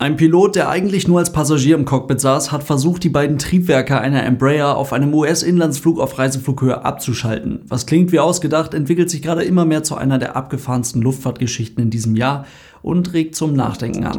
Ein Pilot, der eigentlich nur als Passagier im Cockpit saß, hat versucht, die beiden Triebwerke einer Embraer auf einem US-Inlandsflug auf Reiseflughöhe abzuschalten. Was klingt wie ausgedacht, entwickelt sich gerade immer mehr zu einer der abgefahrensten Luftfahrtgeschichten in diesem Jahr und regt zum Nachdenken an.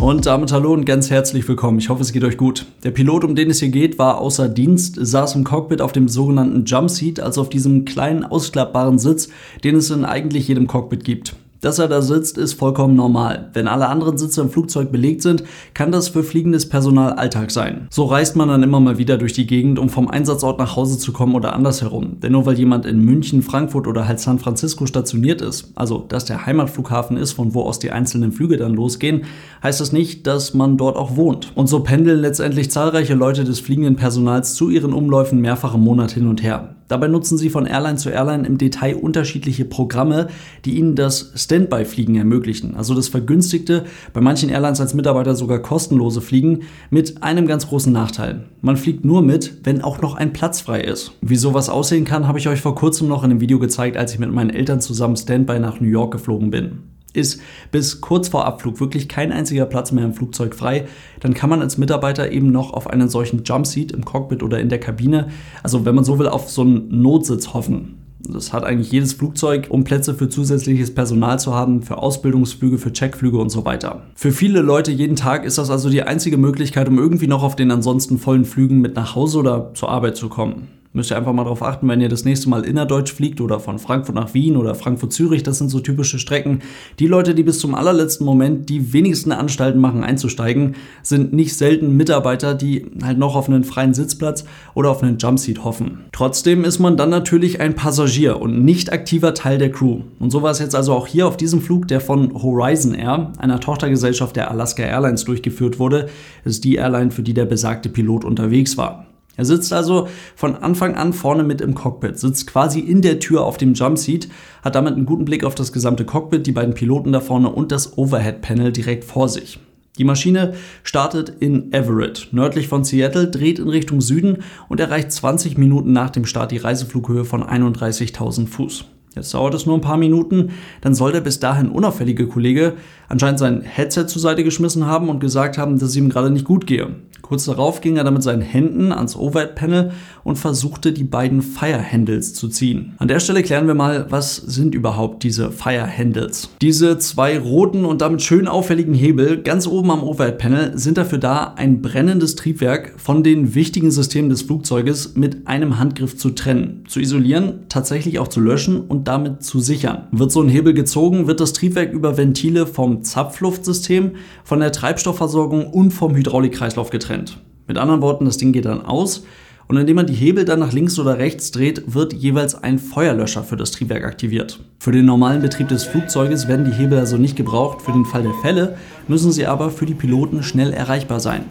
Und damit hallo und ganz herzlich willkommen. Ich hoffe, es geht euch gut. Der Pilot, um den es hier geht, war außer Dienst, saß im Cockpit auf dem sogenannten Jump Seat, also auf diesem kleinen ausklappbaren Sitz, den es in eigentlich jedem Cockpit gibt. Dass er da sitzt, ist vollkommen normal. Wenn alle anderen Sitze im Flugzeug belegt sind, kann das für fliegendes Personal Alltag sein. So reist man dann immer mal wieder durch die Gegend, um vom Einsatzort nach Hause zu kommen oder andersherum. Denn nur weil jemand in München, Frankfurt oder halt San Francisco stationiert ist, also dass der Heimatflughafen ist, von wo aus die einzelnen Flüge dann losgehen, heißt das nicht, dass man dort auch wohnt. Und so pendeln letztendlich zahlreiche Leute des fliegenden Personals zu ihren Umläufen mehrfach im Monat hin und her. Dabei nutzen sie von Airline zu Airline im Detail unterschiedliche Programme, die ihnen das Standby-Fliegen ermöglichen. Also das vergünstigte, bei manchen Airlines als Mitarbeiter sogar kostenlose Fliegen mit einem ganz großen Nachteil. Man fliegt nur mit, wenn auch noch ein Platz frei ist. Wie sowas aussehen kann, habe ich euch vor kurzem noch in einem Video gezeigt, als ich mit meinen Eltern zusammen Standby nach New York geflogen bin ist bis kurz vor Abflug wirklich kein einziger Platz mehr im Flugzeug frei, dann kann man als Mitarbeiter eben noch auf einen solchen Jumpseat im Cockpit oder in der Kabine, also wenn man so will, auf so einen Notsitz hoffen. Das hat eigentlich jedes Flugzeug, um Plätze für zusätzliches Personal zu haben, für Ausbildungsflüge, für Checkflüge und so weiter. Für viele Leute jeden Tag ist das also die einzige Möglichkeit, um irgendwie noch auf den ansonsten vollen Flügen mit nach Hause oder zur Arbeit zu kommen. Müsst ihr einfach mal darauf achten, wenn ihr das nächste Mal innerdeutsch fliegt oder von Frankfurt nach Wien oder Frankfurt-Zürich, das sind so typische Strecken. Die Leute, die bis zum allerletzten Moment die wenigsten Anstalten machen, einzusteigen, sind nicht selten Mitarbeiter, die halt noch auf einen freien Sitzplatz oder auf einen Jumpseat hoffen. Trotzdem ist man dann natürlich ein Passagier und nicht aktiver Teil der Crew. Und so war es jetzt also auch hier auf diesem Flug, der von Horizon Air, einer Tochtergesellschaft der Alaska Airlines, durchgeführt wurde. Das ist die Airline, für die der besagte Pilot unterwegs war. Er sitzt also von Anfang an vorne mit im Cockpit, sitzt quasi in der Tür auf dem Jumpseat, hat damit einen guten Blick auf das gesamte Cockpit, die beiden Piloten da vorne und das Overhead-Panel direkt vor sich. Die Maschine startet in Everett, nördlich von Seattle, dreht in Richtung Süden und erreicht 20 Minuten nach dem Start die Reiseflughöhe von 31.000 Fuß. Jetzt dauert es nur ein paar Minuten, dann soll der bis dahin unauffällige Kollege anscheinend sein Headset zur Seite geschmissen haben und gesagt haben, dass es ihm gerade nicht gut gehe. Kurz darauf ging er dann mit seinen Händen ans Overhead-Panel und versuchte die beiden Fire-Handles zu ziehen. An der Stelle klären wir mal, was sind überhaupt diese Fire-Handles? Diese zwei roten und damit schön auffälligen Hebel ganz oben am Overhead-Panel sind dafür da, ein brennendes Triebwerk von den wichtigen Systemen des Flugzeuges mit einem Handgriff zu trennen, zu isolieren, tatsächlich auch zu löschen und damit zu sichern. Wird so ein Hebel gezogen, wird das Triebwerk über Ventile vom Zapfluftsystem, von der Treibstoffversorgung und vom Hydraulikkreislauf getrennt getrennt. Mit anderen Worten, das Ding geht dann aus und indem man die Hebel dann nach links oder rechts dreht, wird jeweils ein Feuerlöscher für das Triebwerk aktiviert. Für den normalen Betrieb des Flugzeuges werden die Hebel also nicht gebraucht, für den Fall der Fälle müssen sie aber für die Piloten schnell erreichbar sein.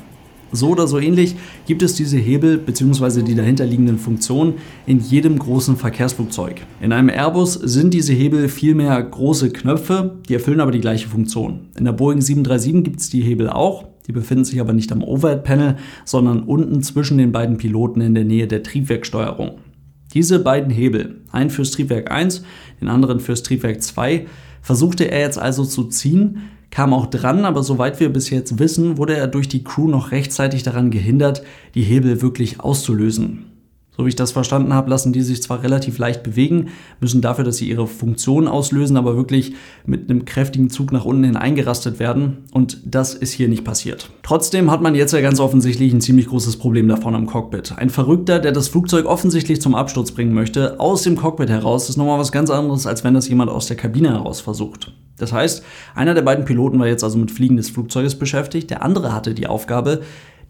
So oder so ähnlich gibt es diese Hebel bzw. die dahinterliegenden Funktionen in jedem großen Verkehrsflugzeug. In einem Airbus sind diese Hebel vielmehr große Knöpfe, die erfüllen aber die gleiche Funktion. In der Boeing 737 gibt es die Hebel auch, die befinden sich aber nicht am Overhead-Panel, sondern unten zwischen den beiden Piloten in der Nähe der Triebwerksteuerung. Diese beiden Hebel, einen fürs Triebwerk 1, den anderen fürs Triebwerk 2, versuchte er jetzt also zu ziehen, kam auch dran, aber soweit wir bis jetzt wissen, wurde er durch die Crew noch rechtzeitig daran gehindert, die Hebel wirklich auszulösen. So wie ich das verstanden habe, lassen die sich zwar relativ leicht bewegen, müssen dafür, dass sie ihre Funktion auslösen, aber wirklich mit einem kräftigen Zug nach unten hin eingerastet werden. Und das ist hier nicht passiert. Trotzdem hat man jetzt ja ganz offensichtlich ein ziemlich großes Problem davon im Cockpit. Ein Verrückter, der das Flugzeug offensichtlich zum Absturz bringen möchte, aus dem Cockpit heraus, ist nochmal was ganz anderes, als wenn das jemand aus der Kabine heraus versucht. Das heißt, einer der beiden Piloten war jetzt also mit Fliegen des Flugzeuges beschäftigt, der andere hatte die Aufgabe,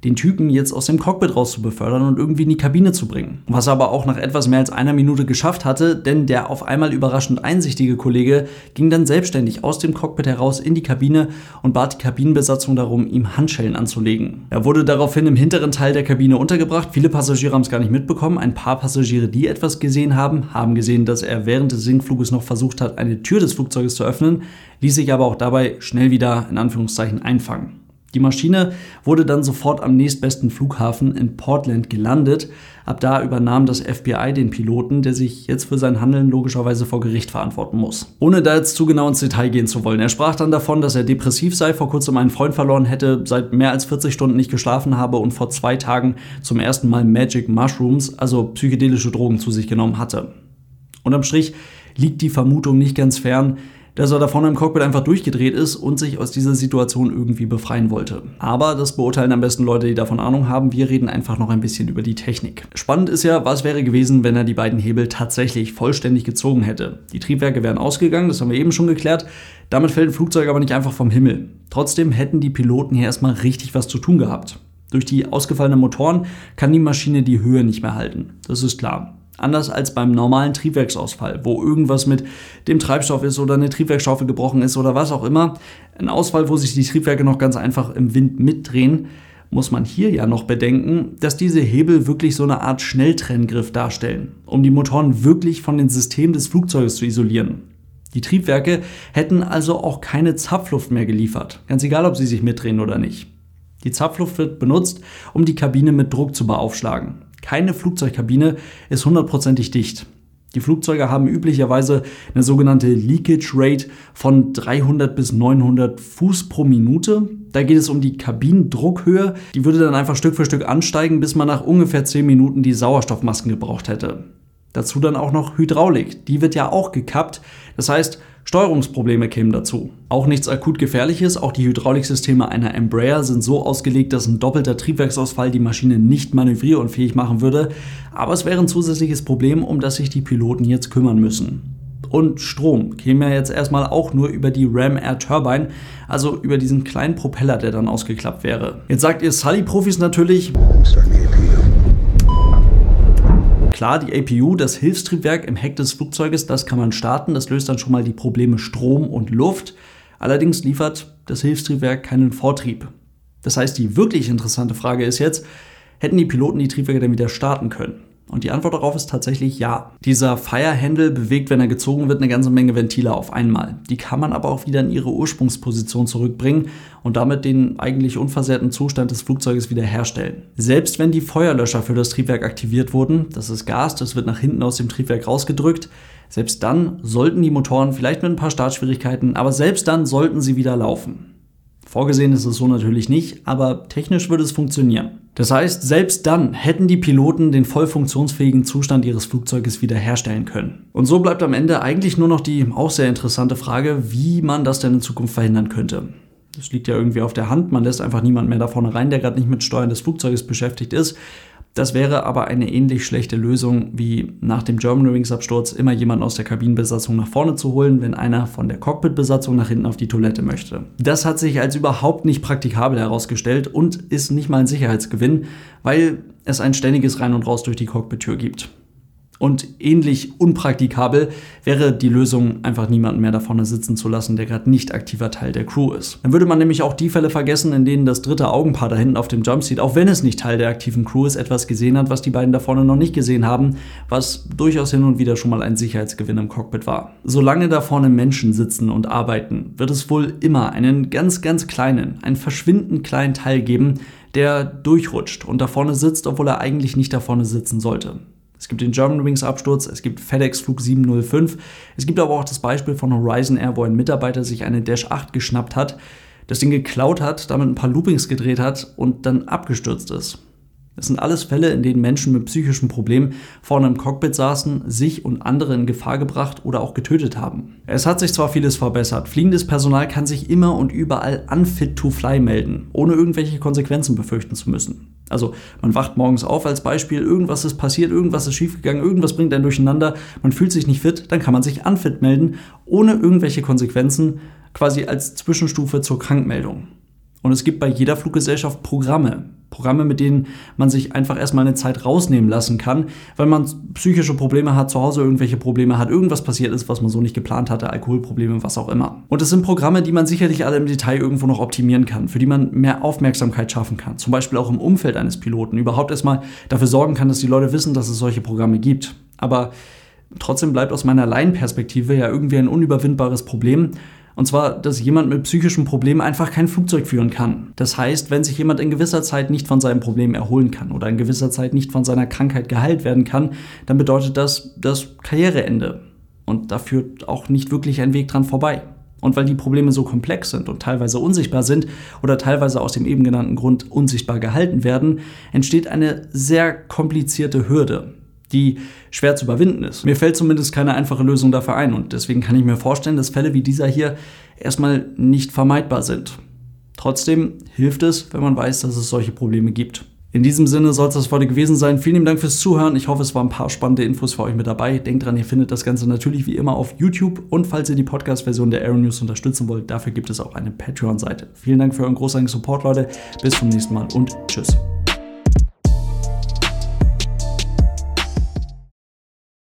den Typen jetzt aus dem Cockpit raus zu befördern und irgendwie in die Kabine zu bringen. Was er aber auch nach etwas mehr als einer Minute geschafft hatte, denn der auf einmal überraschend einsichtige Kollege ging dann selbstständig aus dem Cockpit heraus in die Kabine und bat die Kabinenbesatzung darum, ihm Handschellen anzulegen. Er wurde daraufhin im hinteren Teil der Kabine untergebracht. Viele Passagiere haben es gar nicht mitbekommen. Ein paar Passagiere, die etwas gesehen haben, haben gesehen, dass er während des Sinkfluges noch versucht hat, eine Tür des Flugzeuges zu öffnen, ließ sich aber auch dabei schnell wieder in Anführungszeichen einfangen. Die Maschine wurde dann sofort am nächstbesten Flughafen in Portland gelandet. Ab da übernahm das FBI den Piloten, der sich jetzt für sein Handeln logischerweise vor Gericht verantworten muss. Ohne da jetzt zu genau ins Detail gehen zu wollen. Er sprach dann davon, dass er depressiv sei, vor kurzem einen Freund verloren hätte, seit mehr als 40 Stunden nicht geschlafen habe und vor zwei Tagen zum ersten Mal Magic Mushrooms, also psychedelische Drogen, zu sich genommen hatte. Unterm Strich liegt die Vermutung nicht ganz fern, dass er da vorne im Cockpit einfach durchgedreht ist und sich aus dieser Situation irgendwie befreien wollte. Aber das beurteilen am besten Leute, die davon Ahnung haben. Wir reden einfach noch ein bisschen über die Technik. Spannend ist ja, was wäre gewesen, wenn er die beiden Hebel tatsächlich vollständig gezogen hätte. Die Triebwerke wären ausgegangen, das haben wir eben schon geklärt. Damit fällt ein Flugzeug aber nicht einfach vom Himmel. Trotzdem hätten die Piloten hier erstmal richtig was zu tun gehabt. Durch die ausgefallenen Motoren kann die Maschine die Höhe nicht mehr halten. Das ist klar. Anders als beim normalen Triebwerksausfall, wo irgendwas mit dem Treibstoff ist oder eine Triebwerksschaufel gebrochen ist oder was auch immer. Ein Ausfall, wo sich die Triebwerke noch ganz einfach im Wind mitdrehen, muss man hier ja noch bedenken, dass diese Hebel wirklich so eine Art Schnelltrenngriff darstellen, um die Motoren wirklich von den Systemen des Flugzeuges zu isolieren. Die Triebwerke hätten also auch keine Zapfluft mehr geliefert, ganz egal, ob sie sich mitdrehen oder nicht. Die Zapfluft wird benutzt, um die Kabine mit Druck zu beaufschlagen. Keine Flugzeugkabine ist hundertprozentig dicht. Die Flugzeuge haben üblicherweise eine sogenannte Leakage Rate von 300 bis 900 Fuß pro Minute. Da geht es um die Kabinendruckhöhe. Die würde dann einfach Stück für Stück ansteigen, bis man nach ungefähr 10 Minuten die Sauerstoffmasken gebraucht hätte. Dazu dann auch noch Hydraulik. Die wird ja auch gekappt. Das heißt, Steuerungsprobleme kämen dazu. Auch nichts akut gefährliches, auch die Hydrauliksysteme einer Embraer sind so ausgelegt, dass ein doppelter Triebwerksausfall die Maschine nicht manövrierunfähig machen würde, aber es wäre ein zusätzliches Problem, um das sich die Piloten jetzt kümmern müssen. Und Strom käme ja jetzt erstmal auch nur über die Ram Air Turbine, also über diesen kleinen Propeller, der dann ausgeklappt wäre. Jetzt sagt ihr Sully-Profis natürlich, Klar, die APU, das Hilfstriebwerk im Heck des Flugzeuges, das kann man starten. Das löst dann schon mal die Probleme Strom und Luft. Allerdings liefert das Hilfstriebwerk keinen Vortrieb. Das heißt, die wirklich interessante Frage ist jetzt, hätten die Piloten die Triebwerke dann wieder starten können? Und die Antwort darauf ist tatsächlich ja. Dieser Firehandle bewegt, wenn er gezogen wird, eine ganze Menge Ventile auf einmal. Die kann man aber auch wieder in ihre Ursprungsposition zurückbringen und damit den eigentlich unversehrten Zustand des Flugzeuges wiederherstellen. Selbst wenn die Feuerlöscher für das Triebwerk aktiviert wurden, das ist Gas, das wird nach hinten aus dem Triebwerk rausgedrückt, selbst dann sollten die Motoren vielleicht mit ein paar Startschwierigkeiten, aber selbst dann sollten sie wieder laufen. Vorgesehen ist es so natürlich nicht, aber technisch würde es funktionieren. Das heißt, selbst dann hätten die Piloten den voll funktionsfähigen Zustand ihres Flugzeuges wiederherstellen können. Und so bleibt am Ende eigentlich nur noch die auch sehr interessante Frage, wie man das denn in Zukunft verhindern könnte. Das liegt ja irgendwie auf der Hand, man lässt einfach niemand mehr da vorne rein, der gerade nicht mit Steuern des Flugzeuges beschäftigt ist. Das wäre aber eine ähnlich schlechte Lösung wie nach dem Germanwings Absturz immer jemanden aus der Kabinenbesatzung nach vorne zu holen, wenn einer von der Cockpitbesatzung nach hinten auf die Toilette möchte. Das hat sich als überhaupt nicht praktikabel herausgestellt und ist nicht mal ein Sicherheitsgewinn, weil es ein ständiges Rein und Raus durch die Cockpittür gibt. Und ähnlich unpraktikabel wäre die Lösung, einfach niemanden mehr da vorne sitzen zu lassen, der gerade nicht aktiver Teil der Crew ist. Dann würde man nämlich auch die Fälle vergessen, in denen das dritte Augenpaar da hinten auf dem Jumpseat, auch wenn es nicht Teil der aktiven Crew ist, etwas gesehen hat, was die beiden da vorne noch nicht gesehen haben, was durchaus hin und wieder schon mal ein Sicherheitsgewinn im Cockpit war. Solange da vorne Menschen sitzen und arbeiten, wird es wohl immer einen ganz, ganz kleinen, einen verschwindend kleinen Teil geben, der durchrutscht und da vorne sitzt, obwohl er eigentlich nicht da vorne sitzen sollte. Es gibt den Germanwings Absturz, es gibt FedEx Flug 705, es gibt aber auch das Beispiel von Horizon Air, wo ein Mitarbeiter sich eine Dash 8 geschnappt hat, das Ding geklaut hat, damit ein paar Loopings gedreht hat und dann abgestürzt ist. Das sind alles Fälle, in denen Menschen mit psychischen Problemen vorne im Cockpit saßen, sich und andere in Gefahr gebracht oder auch getötet haben. Es hat sich zwar vieles verbessert, fliegendes Personal kann sich immer und überall unfit to fly melden, ohne irgendwelche Konsequenzen befürchten zu müssen. Also man wacht morgens auf als Beispiel, irgendwas ist passiert, irgendwas ist schiefgegangen, irgendwas bringt einen durcheinander, man fühlt sich nicht fit, dann kann man sich unfit melden, ohne irgendwelche Konsequenzen, quasi als Zwischenstufe zur Krankmeldung. Und es gibt bei jeder Fluggesellschaft Programme. Programme, mit denen man sich einfach erstmal eine Zeit rausnehmen lassen kann, weil man psychische Probleme hat, zu Hause irgendwelche Probleme hat, irgendwas passiert ist, was man so nicht geplant hatte, Alkoholprobleme, was auch immer. Und es sind Programme, die man sicherlich alle im Detail irgendwo noch optimieren kann, für die man mehr Aufmerksamkeit schaffen kann. Zum Beispiel auch im Umfeld eines Piloten. Überhaupt erstmal dafür sorgen kann, dass die Leute wissen, dass es solche Programme gibt. Aber trotzdem bleibt aus meiner Laienperspektive ja irgendwie ein unüberwindbares Problem Und zwar, dass jemand mit psychischen Problemen einfach kein Flugzeug führen kann. Das heißt, wenn sich jemand in gewisser Zeit nicht von seinem Problem erholen kann oder in gewisser Zeit nicht von seiner Krankheit geheilt werden kann, dann bedeutet das das Karriereende. Und da führt auch nicht wirklich ein Weg dran vorbei. Und weil die Probleme so komplex sind und teilweise unsichtbar sind oder teilweise aus dem eben genannten Grund unsichtbar gehalten werden, entsteht eine sehr komplizierte Hürde, die schwer zu überwinden ist. Mir fällt zumindest keine einfache Lösung dafür ein und deswegen kann ich mir vorstellen, dass Fälle wie dieser hier erstmal nicht vermeidbar sind. Trotzdem hilft es, wenn man weiß, dass es solche Probleme gibt. In diesem Sinne soll es das heute gewesen sein. Vielen Dank fürs Zuhören. Ich hoffe, es waren ein paar spannende Infos für euch mit dabei. Denkt dran, ihr findet das Ganze natürlich wie immer auf YouTube. Und falls ihr die Podcast-Version der Aero News unterstützen wollt, dafür gibt es auch eine Patreon-Seite. Vielen Dank für euren großartigen Support, Leute. Bis zum nächsten Mal und tschüss.